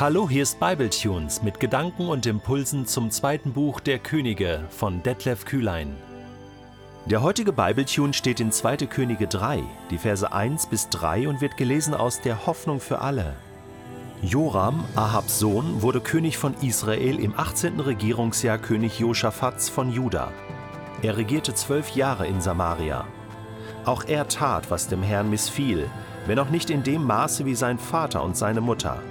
Hallo, hier ist Bibletunes mit Gedanken und Impulsen zum zweiten Buch der Könige von Detlef Kühlein. Der heutige Bibletune steht in 2. Könige 3, die Verse 1 bis 3 und wird gelesen aus der Hoffnung für alle. Joram, Ahabs Sohn, wurde König von Israel im 18. Regierungsjahr König Josaphats von Juda. Er regierte zwölf Jahre in Samaria. Auch er tat, was dem Herrn missfiel, wenn auch nicht in dem Maße wie sein Vater und seine Mutter.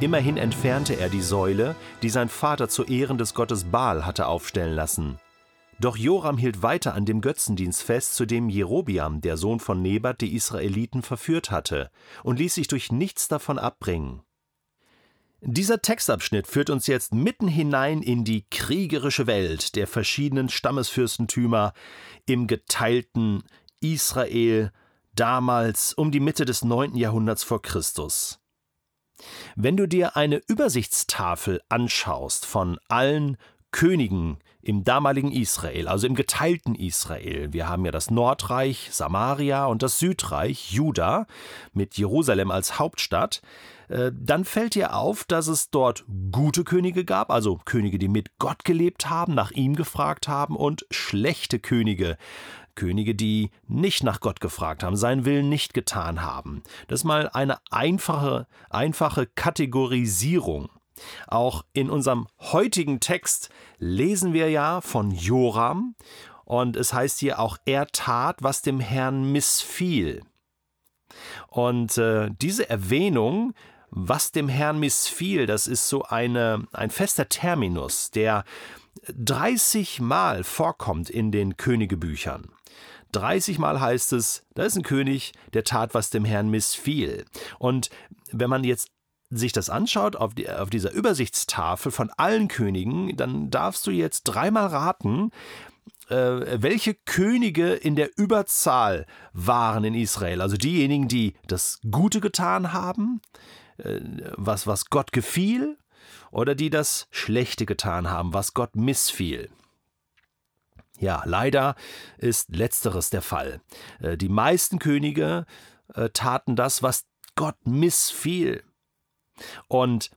Immerhin entfernte er die Säule, die sein Vater zu Ehren des Gottes Baal hatte aufstellen lassen. Doch Joram hielt weiter an dem Götzendienst fest, zu dem Jerobiam, der Sohn von Nebat, die Israeliten verführt hatte, und ließ sich durch nichts davon abbringen. Dieser Textabschnitt führt uns jetzt mitten hinein in die kriegerische Welt der verschiedenen Stammesfürstentümer im geteilten Israel damals um die Mitte des 9. Jahrhunderts vor Christus. Wenn du dir eine Übersichtstafel anschaust von allen Königen im damaligen Israel, also im geteilten Israel. Wir haben ja das Nordreich Samaria und das Südreich Juda mit Jerusalem als Hauptstadt. Äh, dann fällt dir auf, dass es dort gute Könige gab, also Könige, die mit Gott gelebt haben, nach ihm gefragt haben, und schlechte Könige, Könige, die nicht nach Gott gefragt haben, seinen Willen nicht getan haben. Das ist mal eine einfache, einfache Kategorisierung. Auch in unserem heutigen Text lesen wir ja von Joram und es heißt hier auch, er tat, was dem Herrn missfiel. Und äh, diese Erwähnung, was dem Herrn missfiel, das ist so eine, ein fester Terminus, der 30 Mal vorkommt in den Königebüchern. 30 Mal heißt es, da ist ein König, der tat, was dem Herrn missfiel. Und wenn man jetzt sich das anschaut auf, die, auf dieser Übersichtstafel von allen Königen, dann darfst du jetzt dreimal raten, äh, welche Könige in der Überzahl waren in Israel. Also diejenigen, die das Gute getan haben, äh, was, was Gott gefiel, oder die das Schlechte getan haben, was Gott missfiel. Ja, leider ist letzteres der Fall. Äh, die meisten Könige äh, taten das, was Gott missfiel. Und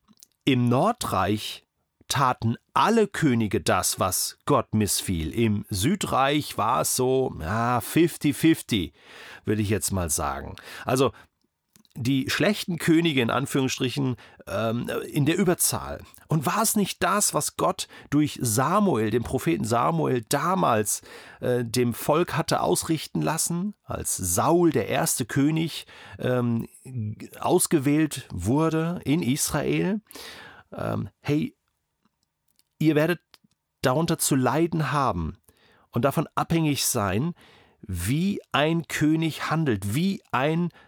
im Nordreich taten alle Könige das, was Gott missfiel. Im Südreich war es so, ja, 50-50, würde ich jetzt mal sagen. Also die schlechten Könige in Anführungsstrichen ähm, in der Überzahl. Und war es nicht das, was Gott durch Samuel, dem Propheten Samuel, damals äh, dem Volk hatte ausrichten lassen, als Saul, der erste König, ähm, ausgewählt wurde in Israel? Ähm, hey, ihr werdet darunter zu leiden haben und davon abhängig sein, wie ein König handelt, wie ein König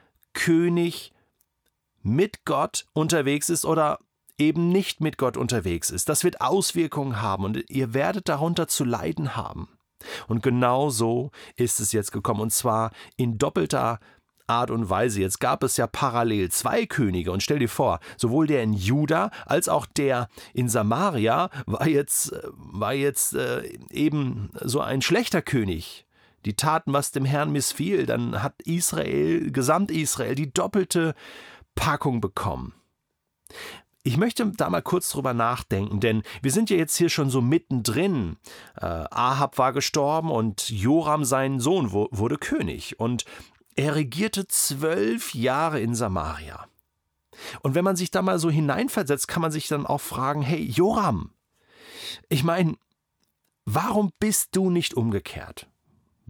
mit Gott unterwegs ist oder eben nicht mit Gott unterwegs ist. Das wird Auswirkungen haben und ihr werdet darunter zu leiden haben. Und genau so ist es jetzt gekommen und zwar in doppelter Art und Weise. Jetzt gab es ja parallel zwei Könige und stell dir vor, sowohl der in Juda als auch der in Samaria war jetzt, war jetzt äh, eben so ein schlechter König die taten, was dem Herrn missfiel, dann hat Israel, Gesamt-Israel, die doppelte Packung bekommen. Ich möchte da mal kurz drüber nachdenken, denn wir sind ja jetzt hier schon so mittendrin. Äh, Ahab war gestorben und Joram, sein Sohn, wurde König und er regierte zwölf Jahre in Samaria. Und wenn man sich da mal so hineinversetzt, kann man sich dann auch fragen: Hey, Joram, ich meine, warum bist du nicht umgekehrt?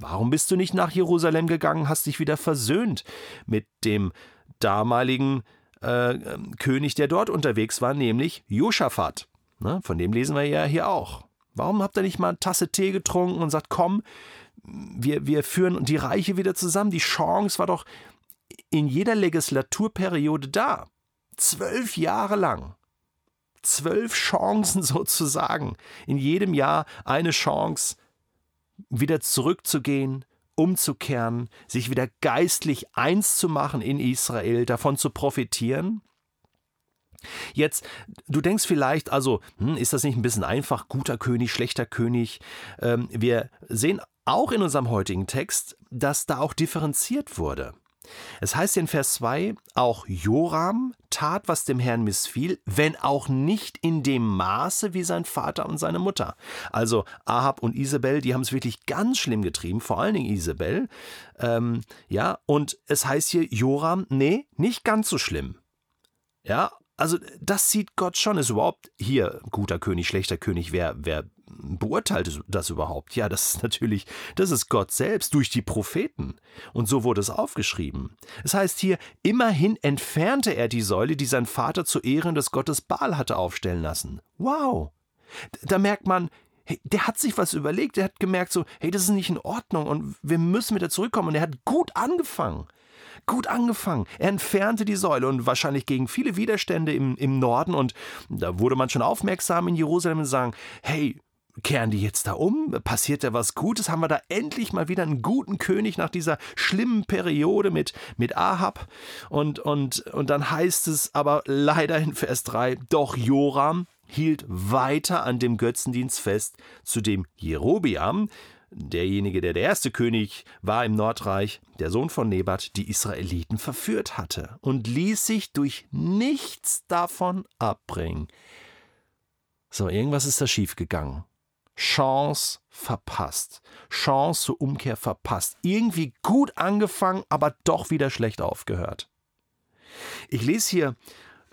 Warum bist du nicht nach Jerusalem gegangen, hast dich wieder versöhnt mit dem damaligen äh, König, der dort unterwegs war, nämlich Josaphat? Ne, von dem lesen wir ja hier auch. Warum habt ihr nicht mal eine Tasse Tee getrunken und sagt, komm, wir, wir führen die Reiche wieder zusammen? Die Chance war doch in jeder Legislaturperiode da. Zwölf Jahre lang. Zwölf Chancen sozusagen. In jedem Jahr eine Chance, wieder zurückzugehen, umzukehren, sich wieder geistlich eins zu machen in Israel, davon zu profitieren? Jetzt, du denkst vielleicht, also, hm, ist das nicht ein bisschen einfach, guter König, schlechter König? Ähm, wir sehen auch in unserem heutigen Text, dass da auch differenziert wurde. Es heißt in Vers 2, auch Joram tat, was dem Herrn missfiel, wenn auch nicht in dem Maße wie sein Vater und seine Mutter. Also Ahab und Isabel, die haben es wirklich ganz schlimm getrieben, vor allen Dingen Isabel. Ähm, ja, und es heißt hier Joram, nee, nicht ganz so schlimm. Ja, also das sieht Gott schon. Ist überhaupt hier guter König, schlechter König? Wer, wer beurteilt das überhaupt? Ja, das ist natürlich, das ist Gott selbst durch die Propheten. Und so wurde es aufgeschrieben. Es heißt hier, immerhin entfernte er die Säule, die sein Vater zu Ehren des Gottes Baal hatte aufstellen lassen. Wow! Da merkt man, hey, der hat sich was überlegt, der hat gemerkt so, hey, das ist nicht in Ordnung und wir müssen wieder zurückkommen. Und er hat gut angefangen gut angefangen. Er entfernte die Säule und wahrscheinlich gegen viele Widerstände im, im Norden. Und da wurde man schon aufmerksam in Jerusalem und sagen, hey, kehren die jetzt da um? Passiert da was Gutes? Haben wir da endlich mal wieder einen guten König nach dieser schlimmen Periode mit, mit Ahab? Und, und, und dann heißt es aber leider in Vers 3, doch Joram hielt weiter an dem Götzendienst fest, zu dem Jerobiam, derjenige, der der erste König war im Nordreich, der Sohn von Nebat, die Israeliten verführt hatte und ließ sich durch nichts davon abbringen. So, irgendwas ist da schiefgegangen. Chance verpasst. Chance zur Umkehr verpasst. Irgendwie gut angefangen, aber doch wieder schlecht aufgehört. Ich lese hier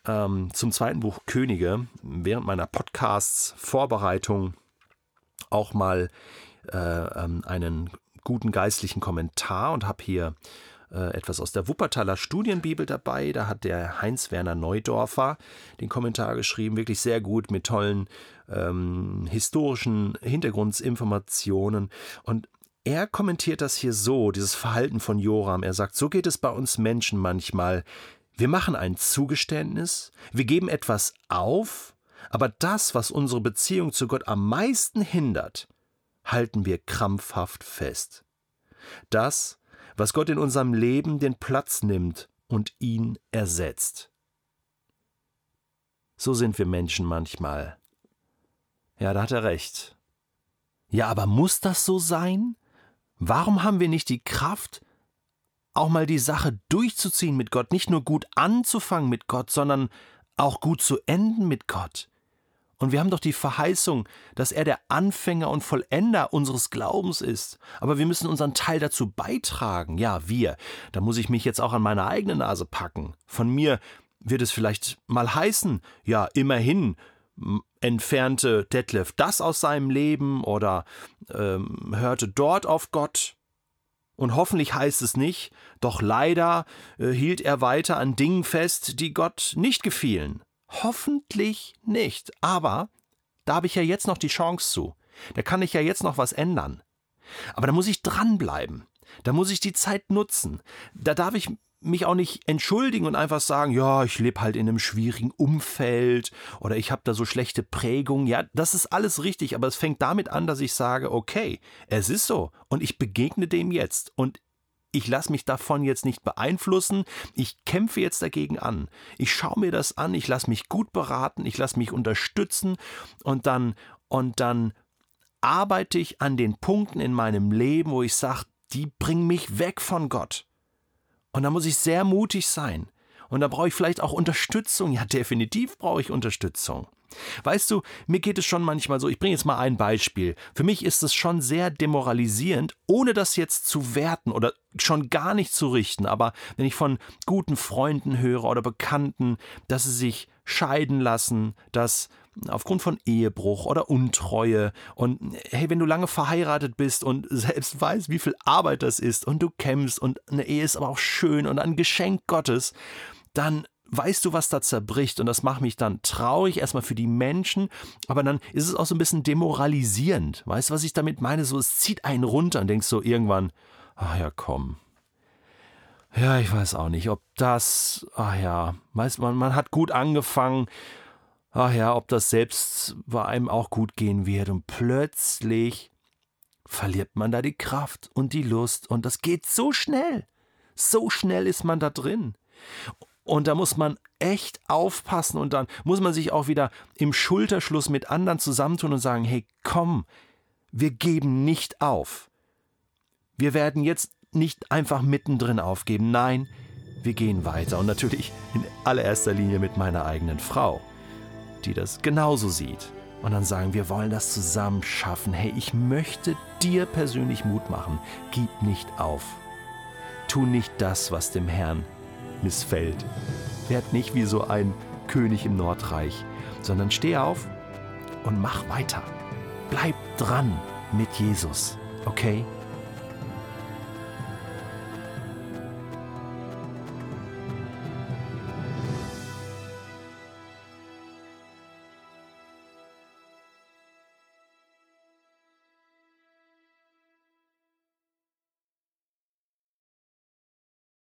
ähm, zum zweiten Buch Könige während meiner Podcasts Vorbereitung auch mal äh, ähm, einen guten geistlichen Kommentar und habe hier etwas aus der Wuppertaler Studienbibel dabei. Da hat der Heinz-Werner Neudorfer den Kommentar geschrieben, wirklich sehr gut mit tollen ähm, historischen Hintergrundinformationen. Und er kommentiert das hier so, dieses Verhalten von Joram. Er sagt, so geht es bei uns Menschen manchmal. Wir machen ein Zugeständnis, wir geben etwas auf, aber das, was unsere Beziehung zu Gott am meisten hindert, halten wir krampfhaft fest. Das, was Gott in unserem Leben den Platz nimmt und ihn ersetzt. So sind wir Menschen manchmal. Ja, da hat er recht. Ja, aber muss das so sein? Warum haben wir nicht die Kraft, auch mal die Sache durchzuziehen mit Gott, nicht nur gut anzufangen mit Gott, sondern auch gut zu enden mit Gott? Und wir haben doch die Verheißung, dass er der Anfänger und Vollender unseres Glaubens ist. Aber wir müssen unseren Teil dazu beitragen. Ja, wir. Da muss ich mich jetzt auch an meine eigene Nase packen. Von mir wird es vielleicht mal heißen, ja, immerhin entfernte Detlef das aus seinem Leben oder ähm, hörte dort auf Gott. Und hoffentlich heißt es nicht, doch leider äh, hielt er weiter an Dingen fest, die Gott nicht gefielen. Hoffentlich nicht. Aber da habe ich ja jetzt noch die Chance zu. Da kann ich ja jetzt noch was ändern. Aber da muss ich dranbleiben. Da muss ich die Zeit nutzen. Da darf ich mich auch nicht entschuldigen und einfach sagen, ja, ich lebe halt in einem schwierigen Umfeld oder ich habe da so schlechte Prägungen. Ja, das ist alles richtig, aber es fängt damit an, dass ich sage, okay, es ist so und ich begegne dem jetzt und ich lasse mich davon jetzt nicht beeinflussen, ich kämpfe jetzt dagegen an. Ich schaue mir das an, ich lasse mich gut beraten, ich lasse mich unterstützen und dann und dann arbeite ich an den Punkten in meinem Leben, wo ich sage, die bringen mich weg von Gott. Und da muss ich sehr mutig sein. Und da brauche ich vielleicht auch Unterstützung. Ja, definitiv brauche ich Unterstützung. Weißt du, mir geht es schon manchmal so, ich bringe jetzt mal ein Beispiel. Für mich ist es schon sehr demoralisierend, ohne das jetzt zu werten oder schon gar nicht zu richten. Aber wenn ich von guten Freunden höre oder Bekannten, dass sie sich scheiden lassen, dass aufgrund von Ehebruch oder Untreue und hey, wenn du lange verheiratet bist und selbst weißt, wie viel Arbeit das ist und du kämpfst und eine Ehe ist aber auch schön und ein Geschenk Gottes, dann weißt du, was da zerbricht und das macht mich dann traurig, erstmal für die Menschen, aber dann ist es auch so ein bisschen demoralisierend. Weißt du, was ich damit meine? So, es zieht einen runter und denkst so irgendwann, ach ja, komm. Ja, ich weiß auch nicht, ob das, ach ja, weißt man, man hat gut angefangen, ach ja, ob das selbst bei einem auch gut gehen wird und plötzlich verliert man da die Kraft und die Lust und das geht so schnell. So schnell ist man da drin. Und da muss man echt aufpassen und dann muss man sich auch wieder im Schulterschluss mit anderen zusammentun und sagen, hey, komm, wir geben nicht auf. Wir werden jetzt nicht einfach mittendrin aufgeben. Nein, wir gehen weiter. Und natürlich in allererster Linie mit meiner eigenen Frau, die das genauso sieht. Und dann sagen, wir wollen das zusammen schaffen. Hey, ich möchte dir persönlich Mut machen. Gib nicht auf. Tu nicht das, was dem Herrn missfällt. Werd nicht wie so ein König im Nordreich, sondern steh auf und mach weiter. Bleib dran mit Jesus, okay?